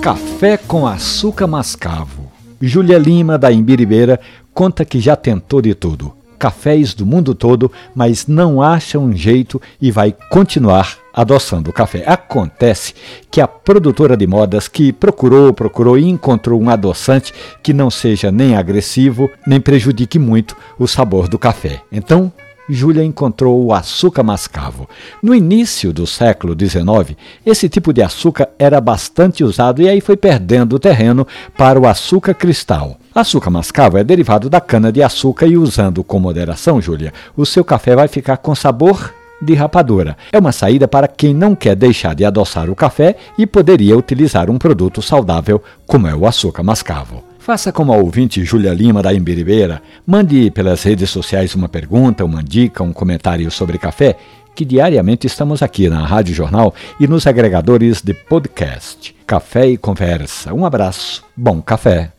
Café com açúcar mascavo. Júlia Lima, da Imbiribeira, conta que já tentou de tudo. Cafés do mundo todo, mas não acha um jeito e vai continuar adoçando o café. Acontece que a produtora de modas que procurou, procurou e encontrou um adoçante que não seja nem agressivo, nem prejudique muito o sabor do café. Então, Júlia encontrou o açúcar mascavo. No início do século XIX, esse tipo de açúcar era bastante usado e aí foi perdendo terreno para o açúcar cristal. Açúcar mascavo é derivado da cana-de-açúcar e usando com moderação, Júlia, o seu café vai ficar com sabor de rapadura. É uma saída para quem não quer deixar de adoçar o café e poderia utilizar um produto saudável como é o açúcar mascavo. Faça como a ouvinte Júlia Lima da Imbiribeira, mande pelas redes sociais uma pergunta, uma dica, um comentário sobre café, que diariamente estamos aqui na Rádio Jornal e nos agregadores de podcast. Café e Conversa. Um abraço, bom café.